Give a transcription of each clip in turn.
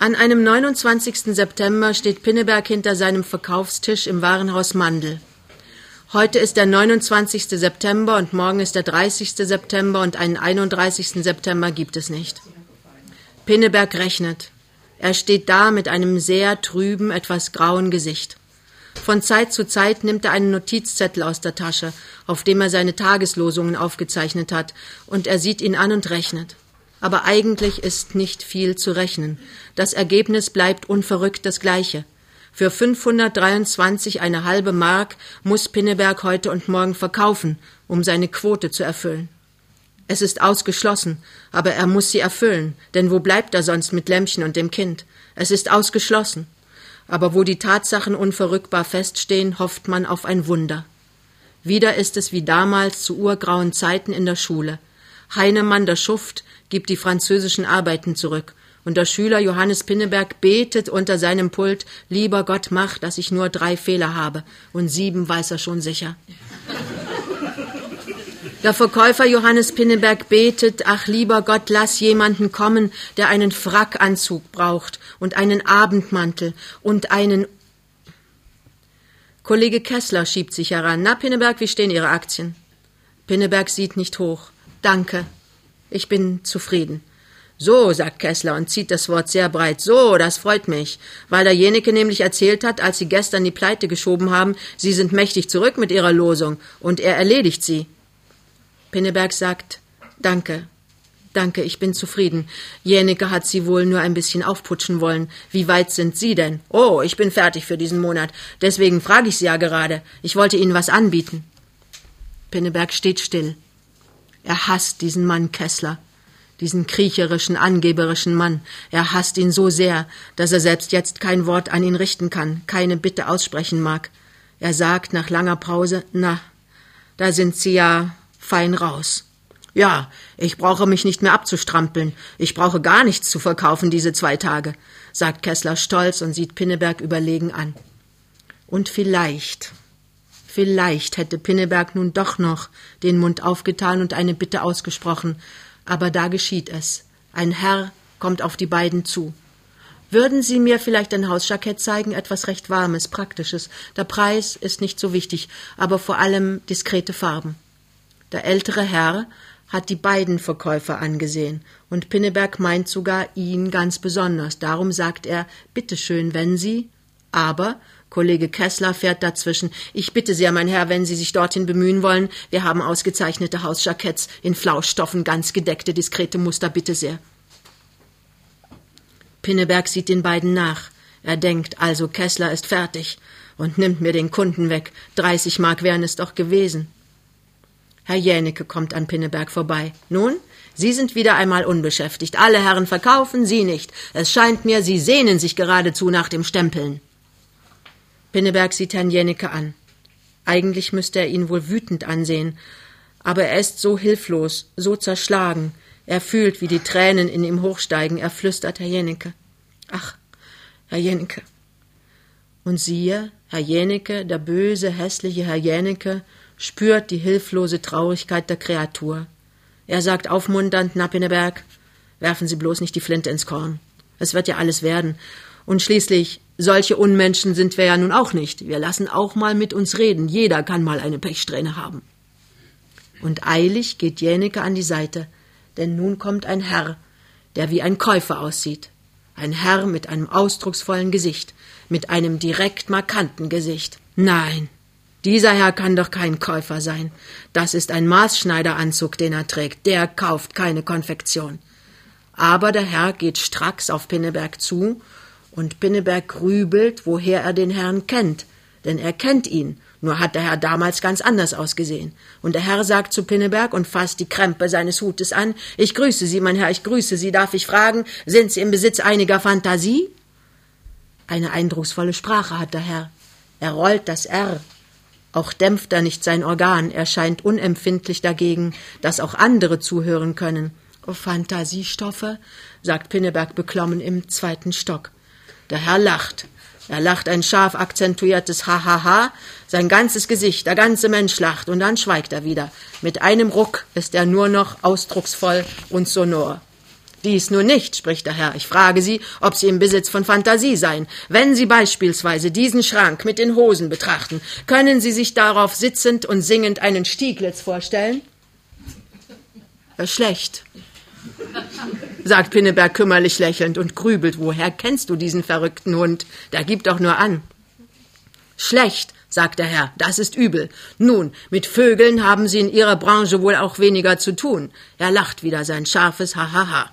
An einem 29. September steht Pinneberg hinter seinem Verkaufstisch im Warenhaus Mandel. Heute ist der 29. September und morgen ist der 30. September und einen 31. September gibt es nicht. Pinneberg rechnet. Er steht da mit einem sehr trüben, etwas grauen Gesicht. Von Zeit zu Zeit nimmt er einen Notizzettel aus der Tasche, auf dem er seine Tageslosungen aufgezeichnet hat, und er sieht ihn an und rechnet. Aber eigentlich ist nicht viel zu rechnen. Das Ergebnis bleibt unverrückt das gleiche. Für 523 eine halbe Mark muss Pinneberg heute und morgen verkaufen, um seine Quote zu erfüllen. Es ist ausgeschlossen, aber er muss sie erfüllen, denn wo bleibt er sonst mit Lämmchen und dem Kind? Es ist ausgeschlossen. Aber wo die Tatsachen unverrückbar feststehen, hofft man auf ein Wunder. Wieder ist es wie damals zu urgrauen Zeiten in der Schule. Heinemann, der Schuft, gibt die französischen Arbeiten zurück, und der Schüler Johannes Pinneberg betet unter seinem Pult, lieber Gott mach, dass ich nur drei Fehler habe, und sieben weiß er schon sicher. Der Verkäufer Johannes Pinneberg betet, ach lieber Gott, lass jemanden kommen, der einen Frackanzug braucht und einen Abendmantel und einen Kollege Kessler schiebt sich heran. Na, Pinneberg, wie stehen Ihre Aktien? Pinneberg sieht nicht hoch. Danke. Ich bin zufrieden. So, sagt Kessler und zieht das Wort sehr breit. So, das freut mich, weil derjenige nämlich erzählt hat, als Sie gestern die Pleite geschoben haben, Sie sind mächtig zurück mit Ihrer Losung und er erledigt sie. Pinneberg sagt, danke, danke, ich bin zufrieden. Jeneke hat Sie wohl nur ein bisschen aufputschen wollen. Wie weit sind Sie denn? Oh, ich bin fertig für diesen Monat. Deswegen frage ich Sie ja gerade. Ich wollte Ihnen was anbieten. Pinneberg steht still. Er hasst diesen Mann Kessler diesen kriecherischen, angeberischen Mann. Er hasst ihn so sehr, dass er selbst jetzt kein Wort an ihn richten kann, keine Bitte aussprechen mag. Er sagt nach langer Pause, na, da sind Sie ja fein raus. Ja, ich brauche mich nicht mehr abzustrampeln. Ich brauche gar nichts zu verkaufen diese zwei Tage, sagt Kessler stolz und sieht Pinneberg überlegen an. Und vielleicht, vielleicht hätte Pinneberg nun doch noch den Mund aufgetan und eine Bitte ausgesprochen, aber da geschieht es. Ein Herr kommt auf die beiden zu. Würden Sie mir vielleicht ein Hausjackett zeigen, etwas recht Warmes, Praktisches. Der Preis ist nicht so wichtig, aber vor allem diskrete Farben. Der ältere Herr hat die beiden Verkäufer angesehen, und Pinneberg meint sogar ihn ganz besonders. Darum sagt er, bitteschön, wenn Sie, aber Kollege Kessler fährt dazwischen. Ich bitte sehr, mein Herr, wenn Sie sich dorthin bemühen wollen. Wir haben ausgezeichnete Hausjacketts in Flauschstoffen, ganz gedeckte, diskrete Muster, bitte sehr. Pinneberg sieht den beiden nach. Er denkt, also Kessler ist fertig und nimmt mir den Kunden weg. Dreißig Mark wären es doch gewesen. Herr Jänicke kommt an Pinneberg vorbei. Nun, Sie sind wieder einmal unbeschäftigt. Alle Herren verkaufen, Sie nicht. Es scheint mir, Sie sehnen sich geradezu nach dem Stempeln. Pinneberg sieht Herrn Jennecke an. Eigentlich müsste er ihn wohl wütend ansehen, aber er ist so hilflos, so zerschlagen. Er fühlt, wie die Tränen in ihm hochsteigen. Er flüstert Herr Jennecke. Ach, Herr Jennecke. Und siehe, Herr Jennecke, der böse, hässliche Herr Jennecke, spürt die hilflose Traurigkeit der Kreatur. Er sagt aufmunternd, na Pinneberg, werfen Sie bloß nicht die Flinte ins Korn. Es wird ja alles werden. Und schließlich, solche Unmenschen sind wir ja nun auch nicht. Wir lassen auch mal mit uns reden. Jeder kann mal eine Pechsträhne haben. Und eilig geht Jäneke an die Seite, denn nun kommt ein Herr, der wie ein Käufer aussieht. Ein Herr mit einem ausdrucksvollen Gesicht, mit einem direkt markanten Gesicht. Nein, dieser Herr kann doch kein Käufer sein. Das ist ein Maßschneideranzug, den er trägt. Der kauft keine Konfektion. Aber der Herr geht stracks auf Pinneberg zu und Pinneberg grübelt, woher er den Herrn kennt, denn er kennt ihn, nur hat der Herr damals ganz anders ausgesehen. Und der Herr sagt zu Pinneberg und fasst die Krempe seines Hutes an Ich grüße Sie, mein Herr, ich grüße Sie. Darf ich fragen, sind Sie im Besitz einiger Fantasie? Eine eindrucksvolle Sprache hat der Herr. Er rollt das R. Auch dämpft er nicht sein Organ, er scheint unempfindlich dagegen, dass auch andere zuhören können. Oh, Fantasiestoffe, sagt Pinneberg beklommen im zweiten Stock. Der Herr lacht. Er lacht ein scharf akzentuiertes Hahaha, sein ganzes Gesicht, der ganze Mensch lacht, und dann schweigt er wieder. Mit einem Ruck ist er nur noch ausdrucksvoll und sonor. Dies nur nicht, spricht der Herr. Ich frage Sie, ob Sie im Besitz von Fantasie seien. Wenn Sie beispielsweise diesen Schrank mit den Hosen betrachten, können Sie sich darauf sitzend und singend einen Stieglitz vorstellen? Äh, schlecht, sagt Pinneberg kümmerlich lächelnd und grübelt. Woher kennst du diesen verrückten Hund? Der gibt doch nur an. Schlecht, sagt der Herr, das ist übel. Nun, mit Vögeln haben Sie in Ihrer Branche wohl auch weniger zu tun. Er lacht wieder sein scharfes Hahaha.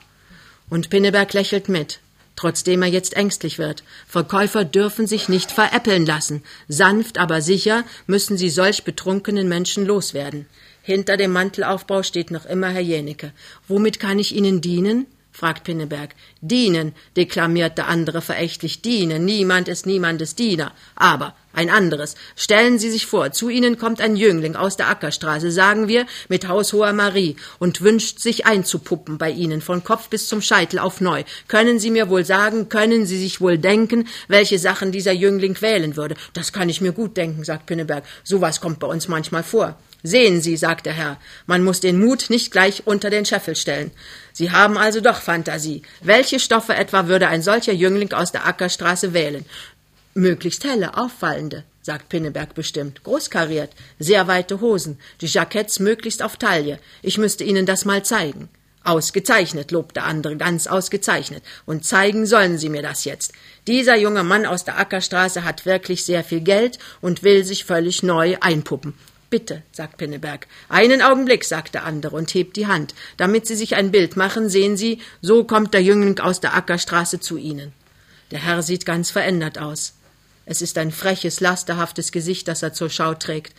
Und Pinneberg lächelt mit, trotzdem er jetzt ängstlich wird. Verkäufer dürfen sich nicht veräppeln lassen. Sanft, aber sicher müssen sie solch betrunkenen Menschen loswerden. Hinter dem Mantelaufbau steht noch immer Herr Jenecke. Womit kann ich Ihnen dienen? fragt Pinneberg. Dienen, deklamiert der andere verächtlich. Dienen, niemand ist niemandes Diener. Aber ein anderes. Stellen Sie sich vor, zu Ihnen kommt ein Jüngling aus der Ackerstraße, sagen wir, mit haushoher Marie, und wünscht sich einzupuppen bei Ihnen, von Kopf bis zum Scheitel auf neu. Können Sie mir wohl sagen, können Sie sich wohl denken, welche Sachen dieser Jüngling wählen würde? Das kann ich mir gut denken, sagt Pinneberg. Sowas kommt bei uns manchmal vor. Sehen Sie, sagt der Herr, man muss den Mut nicht gleich unter den Scheffel stellen. Sie haben also doch Fantasie. Welche Stoffe etwa würde ein solcher Jüngling aus der Ackerstraße wählen? Möglichst helle, auffallende, sagt Pinneberg bestimmt. Großkariert, sehr weite Hosen, die Jacketts möglichst auf Taille. Ich müsste Ihnen das mal zeigen. Ausgezeichnet, lobt der andere, ganz ausgezeichnet. Und zeigen sollen Sie mir das jetzt. Dieser junge Mann aus der Ackerstraße hat wirklich sehr viel Geld und will sich völlig neu einpuppen. Bitte, sagt Pinneberg. Einen Augenblick, sagt der andere und hebt die Hand. Damit Sie sich ein Bild machen, sehen Sie, so kommt der Jüngling aus der Ackerstraße zu Ihnen. Der Herr sieht ganz verändert aus. Es ist ein freches, lasterhaftes Gesicht, das er zur Schau trägt.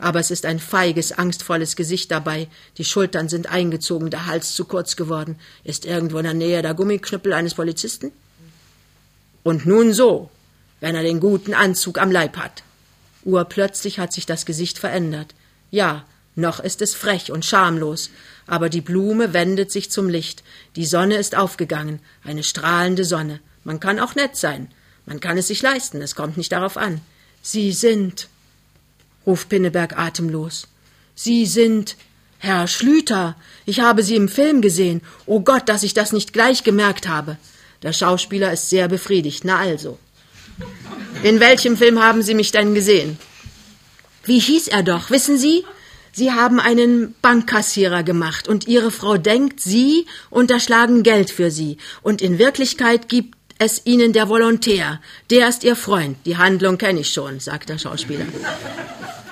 Aber es ist ein feiges, angstvolles Gesicht dabei. Die Schultern sind eingezogen, der Hals zu kurz geworden. Ist irgendwo in der Nähe der Gummiknüppel eines Polizisten? Und nun so, wenn er den guten Anzug am Leib hat. Urplötzlich hat sich das Gesicht verändert. Ja, noch ist es frech und schamlos, aber die Blume wendet sich zum Licht. Die Sonne ist aufgegangen, eine strahlende Sonne. Man kann auch nett sein. Man kann es sich leisten, es kommt nicht darauf an. Sie sind, ruft Pinneberg atemlos. Sie sind Herr Schlüter. Ich habe Sie im Film gesehen. Oh Gott, dass ich das nicht gleich gemerkt habe. Der Schauspieler ist sehr befriedigt. Na also. In welchem Film haben Sie mich denn gesehen? Wie hieß er doch, wissen Sie? Sie haben einen Bankkassierer gemacht und Ihre Frau denkt, Sie unterschlagen Geld für Sie und in Wirklichkeit gibt es Ihnen der Volontär. Der ist Ihr Freund. Die Handlung kenne ich schon, sagt der Schauspieler.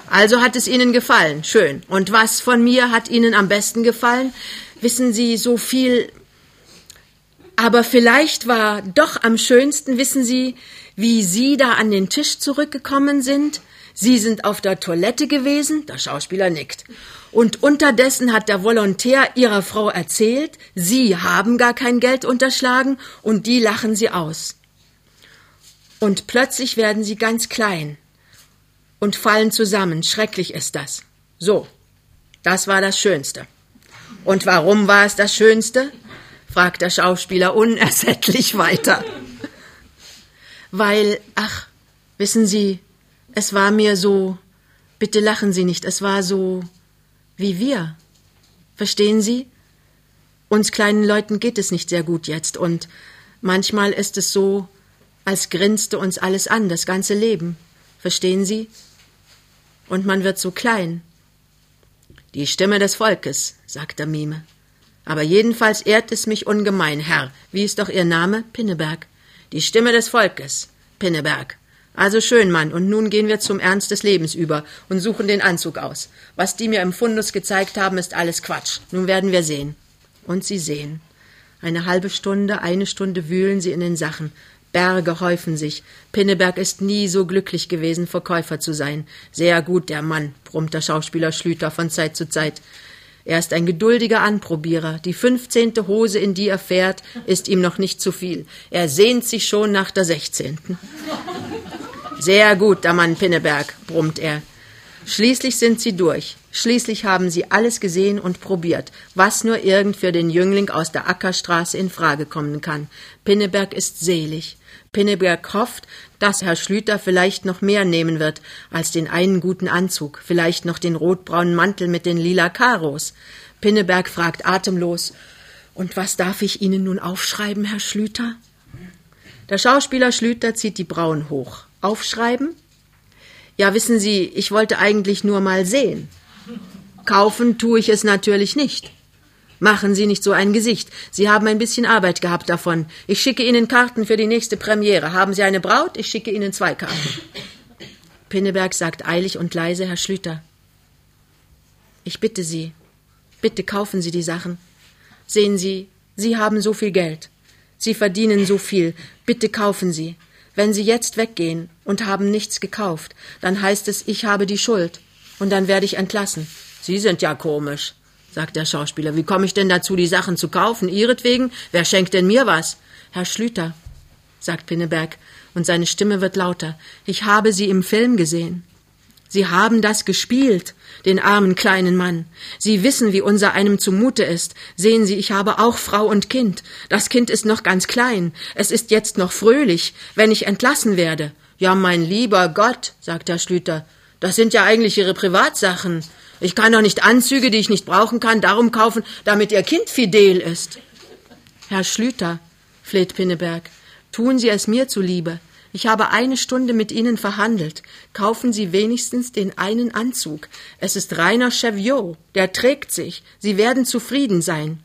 Also hat es Ihnen gefallen. Schön. Und was von mir hat Ihnen am besten gefallen? Wissen Sie, so viel. Aber vielleicht war doch am schönsten, wissen Sie, wie Sie da an den Tisch zurückgekommen sind? Sie sind auf der Toilette gewesen? Der Schauspieler nickt. Und unterdessen hat der Volontär Ihrer Frau erzählt, Sie haben gar kein Geld unterschlagen und die lachen Sie aus. Und plötzlich werden Sie ganz klein und fallen zusammen. Schrecklich ist das. So, das war das Schönste. Und warum war es das Schönste? Fragt der Schauspieler unersättlich weiter weil, ach, wissen Sie, es war mir so, bitte lachen Sie nicht, es war so wie wir. Verstehen Sie? Uns kleinen Leuten geht es nicht sehr gut jetzt und manchmal ist es so, als grinste uns alles an, das ganze Leben. Verstehen Sie? Und man wird so klein. Die Stimme des Volkes, sagt der Mime. Aber jedenfalls ehrt es mich ungemein, Herr. Wie ist doch Ihr Name? Pinneberg. Die Stimme des Volkes, Pinneberg. Also schön, Mann, und nun gehen wir zum Ernst des Lebens über und suchen den Anzug aus. Was die mir im Fundus gezeigt haben, ist alles Quatsch. Nun werden wir sehen. Und sie sehen. Eine halbe Stunde, eine Stunde wühlen sie in den Sachen. Berge häufen sich. Pinneberg ist nie so glücklich gewesen, Verkäufer zu sein. Sehr gut, der Mann, brummt der Schauspieler Schlüter von Zeit zu Zeit. Er ist ein geduldiger Anprobierer. Die fünfzehnte Hose, in die er fährt, ist ihm noch nicht zu viel. Er sehnt sich schon nach der sechzehnten. Sehr gut, der Mann Pinneberg, brummt er. Schließlich sind sie durch. Schließlich haben sie alles gesehen und probiert, was nur irgend für den Jüngling aus der Ackerstraße in Frage kommen kann. Pinneberg ist selig. Pinneberg hofft, dass Herr Schlüter vielleicht noch mehr nehmen wird als den einen guten Anzug, vielleicht noch den rotbraunen Mantel mit den lila Karos. Pinneberg fragt atemlos Und was darf ich Ihnen nun aufschreiben, Herr Schlüter? Der Schauspieler Schlüter zieht die Brauen hoch. Aufschreiben? Ja, wissen Sie, ich wollte eigentlich nur mal sehen. Kaufen tue ich es natürlich nicht. Machen Sie nicht so ein Gesicht. Sie haben ein bisschen Arbeit gehabt davon. Ich schicke Ihnen Karten für die nächste Premiere. Haben Sie eine Braut? Ich schicke Ihnen zwei Karten. Pinneberg sagt eilig und leise, Herr Schlüter. Ich bitte Sie, bitte kaufen Sie die Sachen. Sehen Sie, Sie haben so viel Geld. Sie verdienen so viel. Bitte kaufen Sie. Wenn Sie jetzt weggehen und haben nichts gekauft, dann heißt es, ich habe die Schuld. Und dann werde ich entlassen. Sie sind ja komisch sagt der Schauspieler. Wie komme ich denn dazu, die Sachen zu kaufen? Ihretwegen? Wer schenkt denn mir was? Herr Schlüter, sagt Pinneberg, und seine Stimme wird lauter. Ich habe Sie im Film gesehen. Sie haben das gespielt, den armen kleinen Mann. Sie wissen, wie unser einem zumute ist. Sehen Sie, ich habe auch Frau und Kind. Das Kind ist noch ganz klein. Es ist jetzt noch fröhlich, wenn ich entlassen werde. Ja, mein lieber Gott, sagt Herr Schlüter, das sind ja eigentlich Ihre Privatsachen. Ich kann doch nicht Anzüge, die ich nicht brauchen kann, darum kaufen, damit Ihr Kind fidel ist. Herr Schlüter, fleht Pinneberg, tun Sie es mir zuliebe. Ich habe eine Stunde mit Ihnen verhandelt. Kaufen Sie wenigstens den einen Anzug. Es ist reiner Cheviot, der trägt sich. Sie werden zufrieden sein.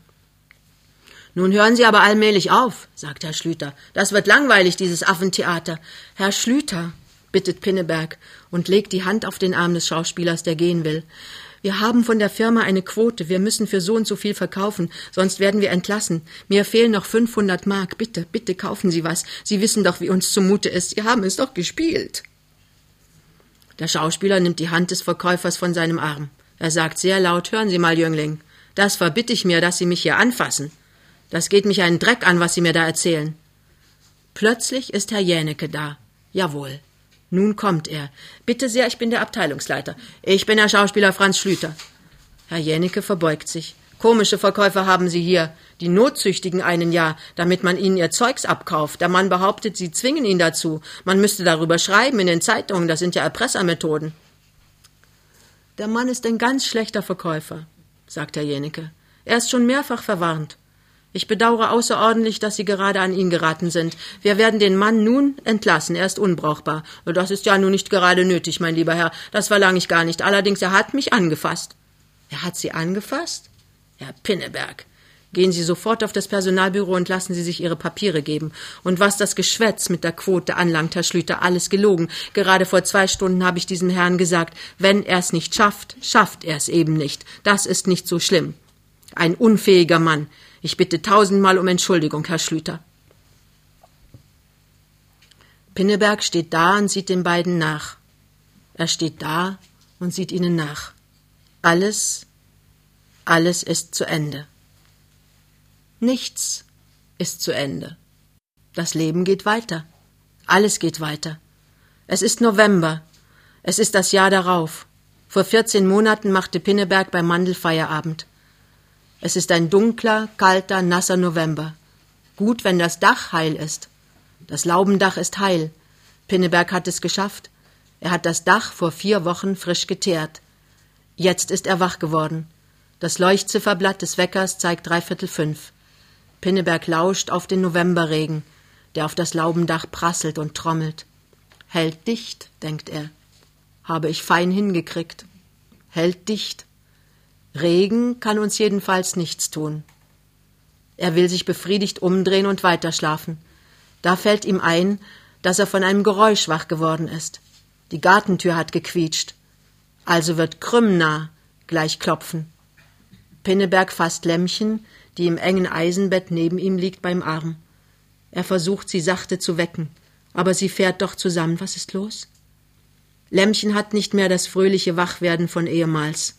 Nun hören Sie aber allmählich auf, sagt Herr Schlüter. Das wird langweilig, dieses Affentheater. Herr Schlüter, bittet Pinneberg und legt die Hand auf den Arm des Schauspielers, der gehen will. Wir haben von der Firma eine Quote. Wir müssen für so und so viel verkaufen, sonst werden wir entlassen. Mir fehlen noch 500 Mark. Bitte, bitte kaufen Sie was. Sie wissen doch, wie uns zumute ist. Sie haben es doch gespielt. Der Schauspieler nimmt die Hand des Verkäufers von seinem Arm. Er sagt sehr laut, hören Sie mal, Jüngling, das verbitte ich mir, dass Sie mich hier anfassen. Das geht mich einen Dreck an, was Sie mir da erzählen. Plötzlich ist Herr Jänecke da. Jawohl. Nun kommt er. Bitte sehr, ich bin der Abteilungsleiter. Ich bin der Schauspieler Franz Schlüter. Herr Jänicke verbeugt sich. Komische Verkäufer haben Sie hier. Die Notzüchtigen einen ja, damit man ihnen ihr Zeugs abkauft. Der Mann behauptet, sie zwingen ihn dazu. Man müsste darüber schreiben in den Zeitungen. Das sind ja Erpressermethoden. Der Mann ist ein ganz schlechter Verkäufer, sagt Herr Jänicke. Er ist schon mehrfach verwarnt. Ich bedauere außerordentlich, dass Sie gerade an ihn geraten sind. Wir werden den Mann nun entlassen. Er ist unbrauchbar. Das ist ja nun nicht gerade nötig, mein lieber Herr. Das verlange ich gar nicht. Allerdings, er hat mich angefasst. Er hat Sie angefasst? Herr Pinneberg. Gehen Sie sofort auf das Personalbüro und lassen Sie sich Ihre Papiere geben. Und was das Geschwätz mit der Quote anlangt, Herr Schlüter, alles gelogen. Gerade vor zwei Stunden habe ich diesem Herrn gesagt, wenn er es nicht schafft, schafft er es eben nicht. Das ist nicht so schlimm. Ein unfähiger Mann. Ich bitte tausendmal um Entschuldigung, Herr Schlüter. Pinneberg steht da und sieht den beiden nach. Er steht da und sieht ihnen nach. Alles, alles ist zu Ende. Nichts ist zu Ende. Das Leben geht weiter. Alles geht weiter. Es ist November. Es ist das Jahr darauf. Vor vierzehn Monaten machte Pinneberg beim Mandel Feierabend. Es ist ein dunkler, kalter, nasser November. Gut, wenn das Dach heil ist. Das Laubendach ist heil. Pinneberg hat es geschafft. Er hat das Dach vor vier Wochen frisch geteert. Jetzt ist er wach geworden. Das Leuchtzifferblatt des Weckers zeigt dreiviertel fünf. Pinneberg lauscht auf den Novemberregen, der auf das Laubendach prasselt und trommelt. Hält dicht, denkt er. Habe ich fein hingekriegt. Hält dicht. Regen kann uns jedenfalls nichts tun. Er will sich befriedigt umdrehen und weiterschlafen. Da fällt ihm ein, dass er von einem Geräusch wach geworden ist. Die Gartentür hat gequietscht. Also wird Krümna gleich klopfen. Pinneberg fasst Lämmchen, die im engen Eisenbett neben ihm liegt, beim Arm. Er versucht, sie sachte zu wecken, aber sie fährt doch zusammen. Was ist los? Lämmchen hat nicht mehr das fröhliche Wachwerden von ehemals.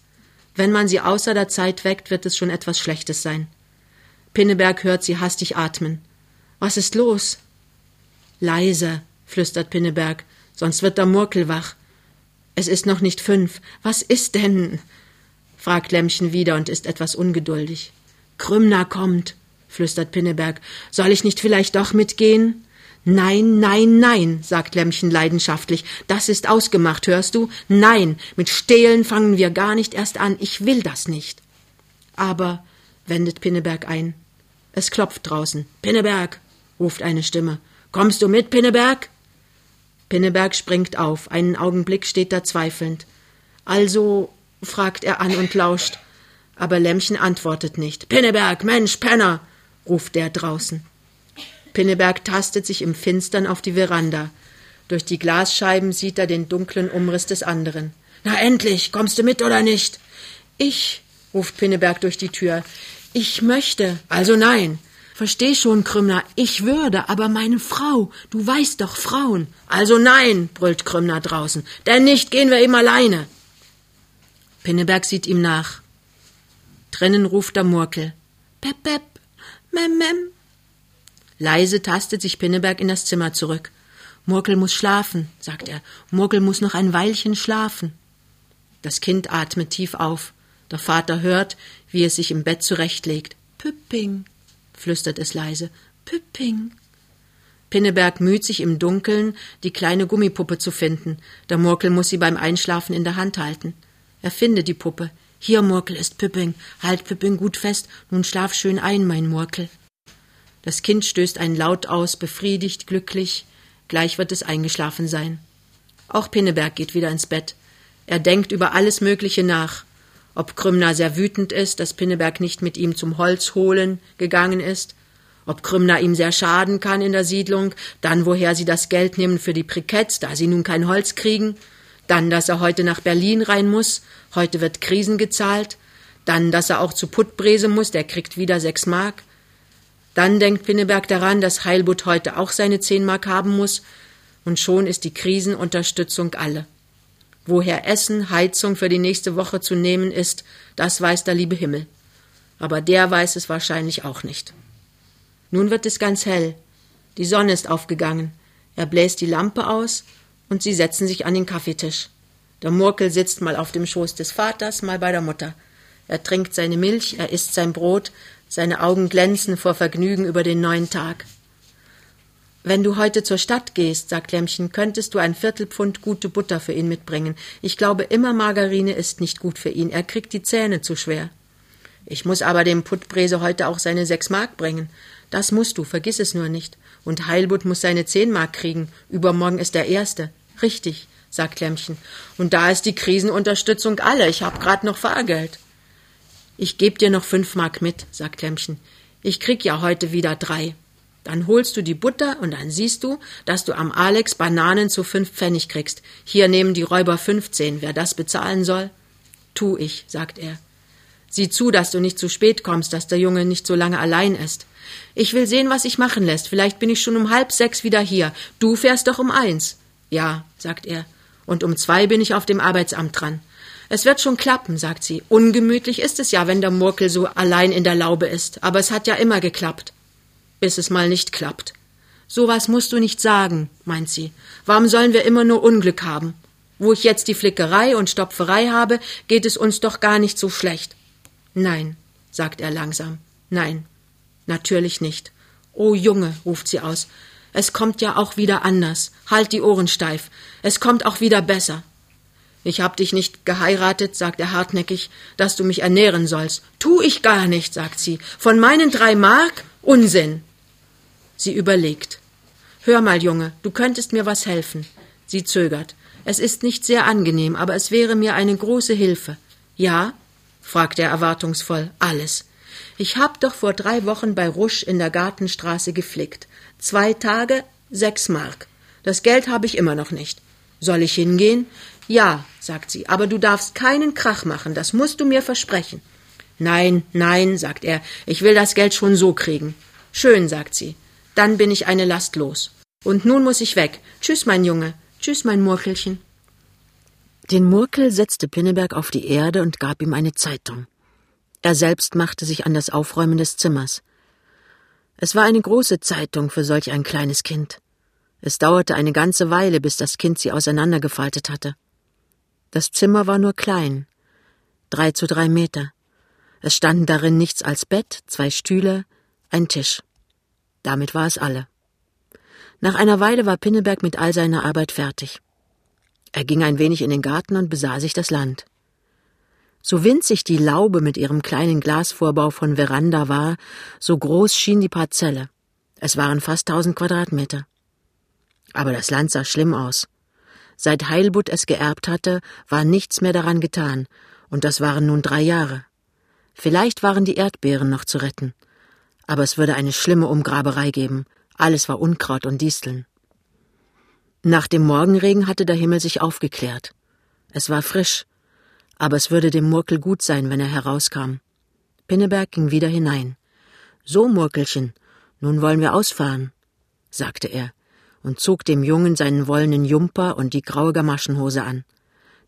Wenn man sie außer der Zeit weckt, wird es schon etwas Schlechtes sein. Pinneberg hört sie hastig atmen. Was ist los? Leise, flüstert Pinneberg, sonst wird der Murkel wach. Es ist noch nicht fünf. Was ist denn? fragt Lämmchen wieder und ist etwas ungeduldig. Krümner kommt, flüstert Pinneberg. Soll ich nicht vielleicht doch mitgehen? Nein, nein, nein, sagt Lämmchen leidenschaftlich. Das ist ausgemacht, hörst du? Nein, mit Stehlen fangen wir gar nicht erst an. Ich will das nicht. Aber, wendet Pinneberg ein, Es klopft draußen. Pinneberg, ruft eine Stimme. Kommst du mit, Pinneberg? Pinneberg springt auf. Einen Augenblick steht er zweifelnd. Also, fragt er an und lauscht. Aber Lämmchen antwortet nicht. Pinneberg, Mensch, Penner, ruft der draußen. Pinneberg tastet sich im Finstern auf die Veranda. Durch die Glasscheiben sieht er den dunklen Umriss des anderen. Na endlich, kommst du mit oder nicht? Ich, ruft Pinneberg durch die Tür. Ich möchte. Also nein. Versteh schon, Krümner, ich würde, aber meine Frau, du weißt doch Frauen. Also nein, brüllt Krümner draußen, denn nicht gehen wir eben alleine. Pinneberg sieht ihm nach. Drinnen ruft der Murkel. Pep, pep, mem, mem. Leise tastet sich Pinneberg in das Zimmer zurück. Murkel muss schlafen, sagt er. Murkel muss noch ein Weilchen schlafen. Das Kind atmet tief auf. Der Vater hört, wie es sich im Bett zurechtlegt. Püpping, flüstert es leise. Püpping. Pinneberg müht sich im Dunkeln, die kleine Gummipuppe zu finden. Der Murkel muss sie beim Einschlafen in der Hand halten. Er findet die Puppe. Hier, Murkel, ist Püpping. Halt Püpping gut fest. Nun schlaf schön ein, mein Murkel. Das Kind stößt einen Laut aus, befriedigt, glücklich. Gleich wird es eingeschlafen sein. Auch Pinneberg geht wieder ins Bett. Er denkt über alles Mögliche nach. Ob Krümner sehr wütend ist, dass Pinneberg nicht mit ihm zum Holz holen gegangen ist, ob Krümner ihm sehr schaden kann in der Siedlung, dann woher sie das Geld nehmen für die Briketts, da sie nun kein Holz kriegen, dann, dass er heute nach Berlin rein muss, heute wird Krisen gezahlt, dann, dass er auch zu Puttbrese muss, der kriegt wieder sechs Mark, dann denkt Pinneberg daran, dass Heilbutt heute auch seine zehn Mark haben muss, und schon ist die Krisenunterstützung alle. Woher Essen, Heizung für die nächste Woche zu nehmen ist, das weiß der liebe Himmel. Aber der weiß es wahrscheinlich auch nicht. Nun wird es ganz hell. Die Sonne ist aufgegangen. Er bläst die Lampe aus und sie setzen sich an den Kaffeetisch. Der Murkel sitzt mal auf dem Schoß des Vaters, mal bei der Mutter. Er trinkt seine Milch, er isst sein Brot, seine Augen glänzen vor Vergnügen über den neuen Tag. Wenn du heute zur Stadt gehst, sagt Lämmchen, könntest du ein Viertelpfund gute Butter für ihn mitbringen. Ich glaube, immer Margarine ist nicht gut für ihn. Er kriegt die Zähne zu schwer. Ich muss aber dem Puttbrese heute auch seine sechs Mark bringen. Das musst du, vergiss es nur nicht. Und Heilbutt muss seine zehn Mark kriegen. Übermorgen ist der erste. Richtig, sagt Lämmchen. Und da ist die Krisenunterstützung alle. Ich hab grad noch Fahrgeld. Ich geb dir noch fünf Mark mit, sagt Lämmchen. Ich krieg ja heute wieder drei. Dann holst du die Butter und dann siehst du, dass du am Alex Bananen zu fünf Pfennig kriegst. Hier nehmen die Räuber fünfzehn. Wer das bezahlen soll? Tu ich, sagt er. Sieh zu, dass du nicht zu spät kommst, dass der Junge nicht so lange allein ist. Ich will sehen, was sich machen lässt. Vielleicht bin ich schon um halb sechs wieder hier. Du fährst doch um eins. Ja, sagt er. Und um zwei bin ich auf dem Arbeitsamt dran. Es wird schon klappen, sagt sie. Ungemütlich ist es ja, wenn der Murkel so allein in der Laube ist. Aber es hat ja immer geklappt bis es mal nicht klappt. So was musst du nicht sagen, meint sie. Warum sollen wir immer nur Unglück haben? Wo ich jetzt die Flickerei und Stopferei habe, geht es uns doch gar nicht so schlecht. Nein, sagt er langsam. Nein, natürlich nicht. O Junge, ruft sie aus, es kommt ja auch wieder anders. Halt die Ohren steif. Es kommt auch wieder besser. Ich hab dich nicht geheiratet, sagt er hartnäckig, dass du mich ernähren sollst. Tu ich gar nicht, sagt sie. Von meinen drei Mark? Unsinn. Sie überlegt. Hör mal, Junge, du könntest mir was helfen. Sie zögert. Es ist nicht sehr angenehm, aber es wäre mir eine große Hilfe. Ja? fragt er erwartungsvoll. Alles. Ich hab doch vor drei Wochen bei Rusch in der Gartenstraße geflickt. Zwei Tage, sechs Mark. Das Geld habe ich immer noch nicht. Soll ich hingehen? Ja, sagt sie, aber du darfst keinen Krach machen, das musst du mir versprechen. Nein, nein, sagt er, ich will das Geld schon so kriegen. Schön, sagt sie. Dann bin ich eine Last los. Und nun muss ich weg. Tschüss, mein Junge. Tschüss, mein Murkelchen. Den Murkel setzte Pinneberg auf die Erde und gab ihm eine Zeitung. Er selbst machte sich an das Aufräumen des Zimmers. Es war eine große Zeitung für solch ein kleines Kind. Es dauerte eine ganze Weile, bis das Kind sie auseinandergefaltet hatte. Das Zimmer war nur klein, drei zu drei Meter. Es standen darin nichts als Bett, zwei Stühle, ein Tisch. Damit war es alle. Nach einer Weile war Pinneberg mit all seiner Arbeit fertig. Er ging ein wenig in den Garten und besah sich das Land. So winzig die Laube mit ihrem kleinen Glasvorbau von Veranda war, so groß schien die Parzelle. Es waren fast tausend Quadratmeter. Aber das Land sah schlimm aus. Seit Heilbutt es geerbt hatte, war nichts mehr daran getan, und das waren nun drei Jahre. Vielleicht waren die Erdbeeren noch zu retten. Aber es würde eine schlimme Umgraberei geben. Alles war Unkraut und Disteln. Nach dem Morgenregen hatte der Himmel sich aufgeklärt. Es war frisch, aber es würde dem Murkel gut sein, wenn er herauskam. Pinneberg ging wieder hinein. So, Murkelchen, nun wollen wir ausfahren, sagte er und zog dem Jungen seinen wollenen Jumper und die graue Gamaschenhose an.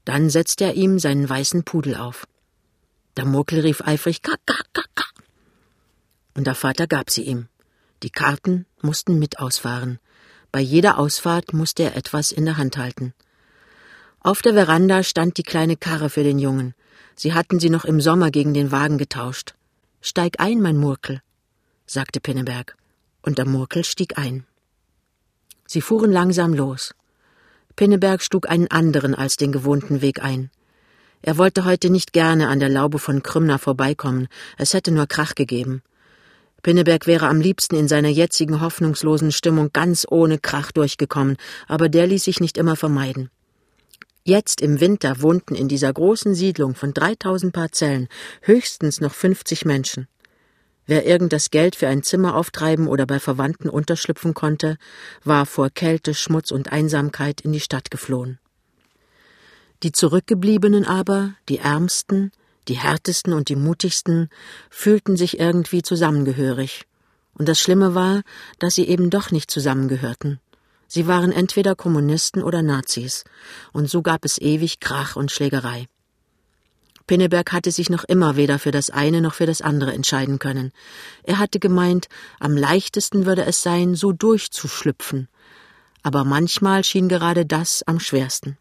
Dann setzte er ihm seinen weißen Pudel auf. Der Murkel rief eifrig Ka, ka, ka, ka. Und der Vater gab sie ihm. Die Karten mussten mit ausfahren. Bei jeder Ausfahrt musste er etwas in der Hand halten. Auf der Veranda stand die kleine Karre für den Jungen. Sie hatten sie noch im Sommer gegen den Wagen getauscht. Steig ein, mein Murkel, sagte Pinneberg. Und der Murkel stieg ein. Sie fuhren langsam los. Pinneberg schlug einen anderen als den gewohnten Weg ein. Er wollte heute nicht gerne an der Laube von Krümner vorbeikommen, es hätte nur Krach gegeben. Pinneberg wäre am liebsten in seiner jetzigen hoffnungslosen Stimmung ganz ohne Krach durchgekommen, aber der ließ sich nicht immer vermeiden. Jetzt im Winter wohnten in dieser großen Siedlung von 3000 Parzellen höchstens noch 50 Menschen. Wer irgend das Geld für ein Zimmer auftreiben oder bei Verwandten unterschlüpfen konnte, war vor Kälte, Schmutz und Einsamkeit in die Stadt geflohen. Die Zurückgebliebenen aber, die Ärmsten, die Härtesten und die Mutigsten, fühlten sich irgendwie zusammengehörig. Und das Schlimme war, dass sie eben doch nicht zusammengehörten. Sie waren entweder Kommunisten oder Nazis, und so gab es ewig Krach und Schlägerei. Pinneberg hatte sich noch immer weder für das eine noch für das andere entscheiden können. Er hatte gemeint, am leichtesten würde es sein, so durchzuschlüpfen. Aber manchmal schien gerade das am schwersten.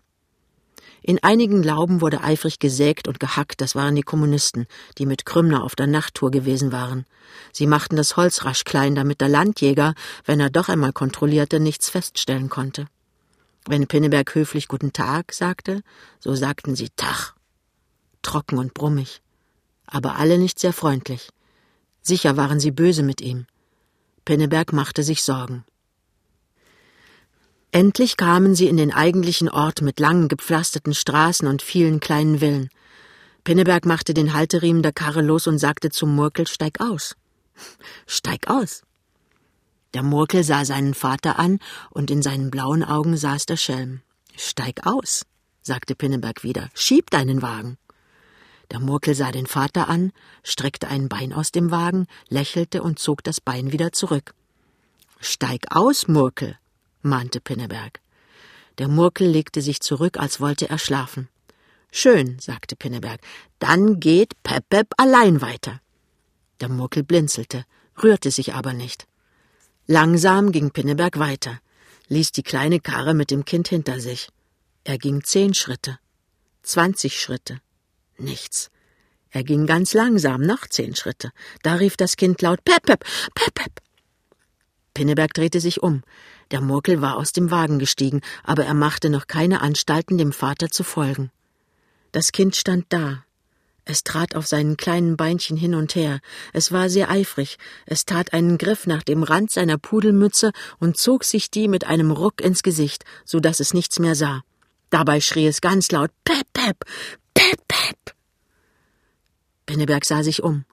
In einigen Lauben wurde eifrig gesägt und gehackt, das waren die Kommunisten, die mit Krümner auf der Nachttour gewesen waren. Sie machten das Holz rasch klein, damit der Landjäger, wenn er doch einmal kontrollierte, nichts feststellen konnte. Wenn Pinneberg höflich Guten Tag sagte, so sagten sie Tach. Trocken und brummig. Aber alle nicht sehr freundlich. Sicher waren sie böse mit ihm. Pinneberg machte sich Sorgen. Endlich kamen sie in den eigentlichen Ort mit langen gepflasterten Straßen und vielen kleinen Villen. Pinneberg machte den Halteriemen der Karre los und sagte zum Murkel Steig aus. Steig aus. Der Murkel sah seinen Vater an, und in seinen blauen Augen saß der Schelm. Steig aus, sagte Pinneberg wieder. Schieb deinen Wagen. Der Murkel sah den Vater an, streckte ein Bein aus dem Wagen, lächelte und zog das Bein wieder zurück. Steig aus, Murkel, mahnte Pinneberg. Der Murkel legte sich zurück, als wollte er schlafen. Schön, sagte Pinneberg, dann geht Pep-Pep allein weiter. Der Murkel blinzelte, rührte sich aber nicht. Langsam ging Pinneberg weiter, ließ die kleine Karre mit dem Kind hinter sich. Er ging zehn Schritte, zwanzig Schritte, nichts. Er ging ganz langsam, noch zehn Schritte. Da rief das Kind laut Pep, Pep, Pep, Pep. Pinneberg drehte sich um. Der Murkel war aus dem Wagen gestiegen, aber er machte noch keine Anstalten, dem Vater zu folgen. Das Kind stand da. Es trat auf seinen kleinen Beinchen hin und her. Es war sehr eifrig. Es tat einen Griff nach dem Rand seiner Pudelmütze und zog sich die mit einem Ruck ins Gesicht, so dass es nichts mehr sah. Dabei schrie es ganz laut Pep, Pep, Pep, Pep. Pinneberg sah sich um.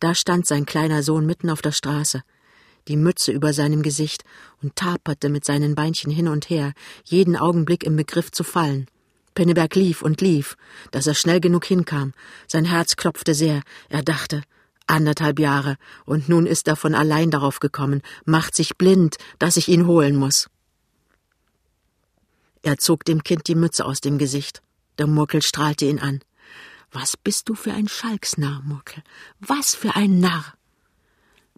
Da stand sein kleiner Sohn mitten auf der Straße die Mütze über seinem Gesicht und taperte mit seinen Beinchen hin und her, jeden Augenblick im Begriff zu fallen. Pinneberg lief und lief, dass er schnell genug hinkam. Sein Herz klopfte sehr. Er dachte, anderthalb Jahre, und nun ist er von allein darauf gekommen, macht sich blind, dass ich ihn holen muss. Er zog dem Kind die Mütze aus dem Gesicht. Der Murkel strahlte ihn an. Was bist du für ein Schalksnarr, Murkel? Was für ein Narr!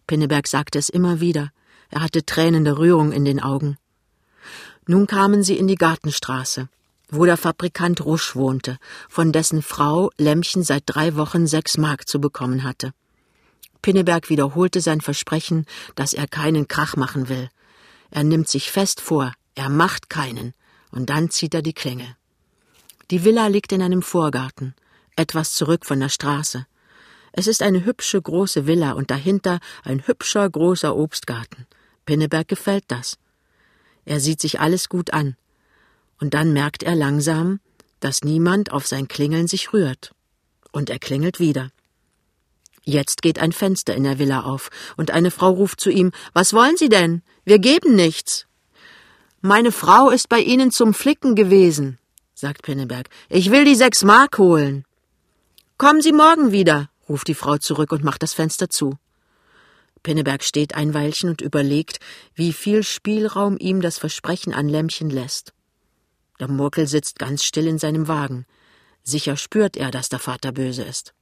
Pinneberg sagte es immer wieder. Er hatte Tränen der Rührung in den Augen. Nun kamen sie in die Gartenstraße, wo der Fabrikant Rusch wohnte, von dessen Frau Lämmchen seit drei Wochen sechs Mark zu bekommen hatte. Pinneberg wiederholte sein Versprechen, dass er keinen Krach machen will. Er nimmt sich fest vor, er macht keinen, und dann zieht er die Klingel. Die Villa liegt in einem Vorgarten. etwas zurück von der Straße. Es ist eine hübsche große Villa und dahinter ein hübscher großer Obstgarten. Pinneberg gefällt das. Er sieht sich alles gut an. Und dann merkt er langsam, dass niemand auf sein Klingeln sich rührt. Und er klingelt wieder. Jetzt geht ein Fenster in der Villa auf, und eine Frau ruft zu ihm Was wollen Sie denn? Wir geben nichts. Meine Frau ist bei Ihnen zum Flicken gewesen, sagt Pinneberg. Ich will die sechs Mark holen. Kommen Sie morgen wieder, ruft die Frau zurück und macht das Fenster zu. Pinneberg steht ein Weilchen und überlegt, wie viel Spielraum ihm das Versprechen an Lämmchen lässt. Der Murkel sitzt ganz still in seinem Wagen. Sicher spürt er, dass der Vater böse ist.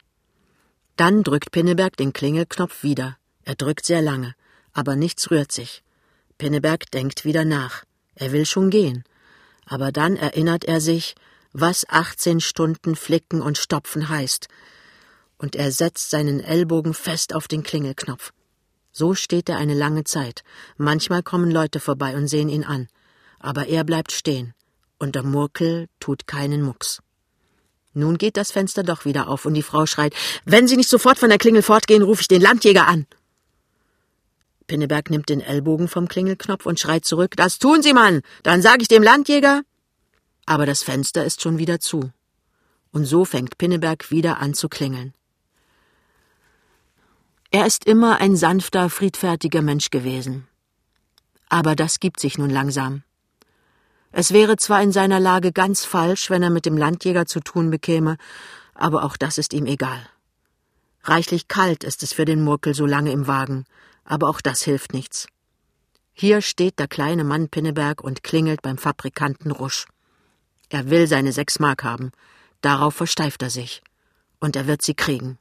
Dann drückt Pinneberg den Klingelknopf wieder. Er drückt sehr lange, aber nichts rührt sich. Pinneberg denkt wieder nach. Er will schon gehen. Aber dann erinnert er sich, was 18 Stunden Flicken und Stopfen heißt. Und er setzt seinen Ellbogen fest auf den Klingelknopf. So steht er eine lange Zeit. Manchmal kommen Leute vorbei und sehen ihn an. Aber er bleibt stehen. Und der Murkel tut keinen Mucks. Nun geht das Fenster doch wieder auf und die Frau schreit, wenn Sie nicht sofort von der Klingel fortgehen, rufe ich den Landjäger an. Pinneberg nimmt den Ellbogen vom Klingelknopf und schreit zurück, das tun Sie, Mann, dann sage ich dem Landjäger. Aber das Fenster ist schon wieder zu. Und so fängt Pinneberg wieder an zu klingeln. Er ist immer ein sanfter, friedfertiger Mensch gewesen. Aber das gibt sich nun langsam. Es wäre zwar in seiner Lage ganz falsch, wenn er mit dem Landjäger zu tun bekäme, aber auch das ist ihm egal. Reichlich kalt ist es für den Murkel so lange im Wagen, aber auch das hilft nichts. Hier steht der kleine Mann Pinneberg und klingelt beim Fabrikanten Rusch. Er will seine sechs Mark haben, darauf versteift er sich, und er wird sie kriegen.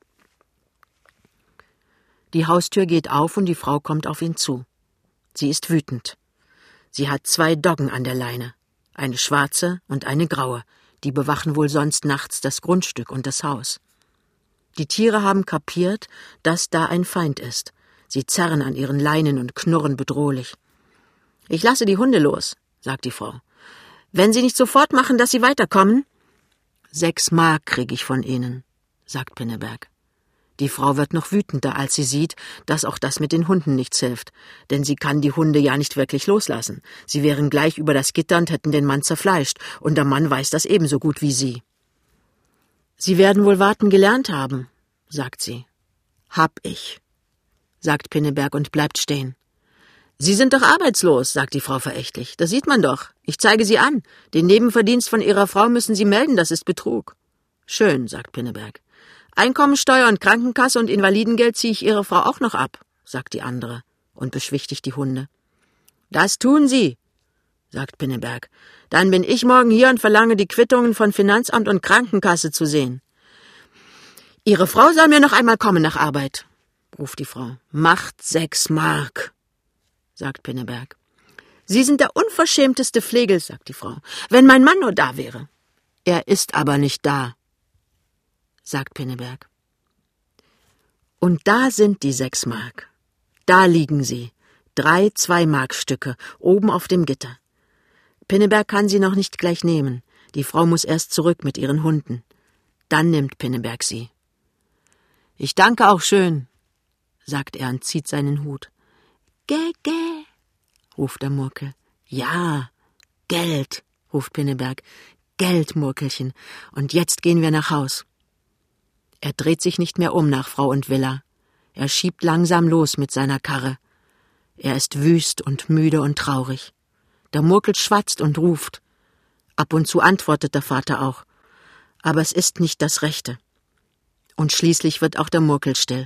Die Haustür geht auf und die Frau kommt auf ihn zu. Sie ist wütend. Sie hat zwei Doggen an der Leine, eine schwarze und eine graue, die bewachen wohl sonst nachts das Grundstück und das Haus. Die Tiere haben kapiert, dass da ein Feind ist. Sie zerren an ihren Leinen und knurren bedrohlich. Ich lasse die Hunde los, sagt die Frau. Wenn Sie nicht sofort machen, dass Sie weiterkommen? Sechs Mark krieg ich von Ihnen, sagt Pinneberg. Die Frau wird noch wütender, als sie sieht, dass auch das mit den Hunden nichts hilft, denn sie kann die Hunde ja nicht wirklich loslassen. Sie wären gleich über das Gitter und hätten den Mann zerfleischt, und der Mann weiß das ebenso gut wie sie. Sie werden wohl warten gelernt haben, sagt sie. Hab ich, sagt Pinneberg und bleibt stehen. Sie sind doch arbeitslos, sagt die Frau verächtlich. Das sieht man doch. Ich zeige Sie an. Den Nebenverdienst von Ihrer Frau müssen Sie melden, das ist Betrug. Schön, sagt Pinneberg. Einkommensteuer und Krankenkasse und Invalidengeld ziehe ich Ihre Frau auch noch ab, sagt die andere und beschwichtigt die Hunde. Das tun Sie, sagt Pinneberg. Dann bin ich morgen hier und verlange die Quittungen von Finanzamt und Krankenkasse zu sehen. Ihre Frau soll mir noch einmal kommen nach Arbeit, ruft die Frau. Macht sechs Mark, sagt Pinneberg. Sie sind der unverschämteste Flegel, sagt die Frau. Wenn mein Mann nur da wäre. Er ist aber nicht da, sagt Pinneberg. Und da sind die sechs Mark. Da liegen sie, drei Zweimarkstücke, oben auf dem Gitter. Pinneberg kann sie noch nicht gleich nehmen. Die Frau muss erst zurück mit ihren Hunden. Dann nimmt Pinneberg sie. Ich danke auch schön, sagt er und zieht seinen Hut. Gä, gä, ruft der Murkel. Ja, Geld, ruft Pinneberg. Geld, Murkelchen. Und jetzt gehen wir nach Haus. Er dreht sich nicht mehr um nach Frau und Villa. Er schiebt langsam los mit seiner Karre. Er ist wüst und müde und traurig. Der Murkel schwatzt und ruft. Ab und zu antwortet der Vater auch. Aber es ist nicht das Rechte. Und schließlich wird auch der Murkel still.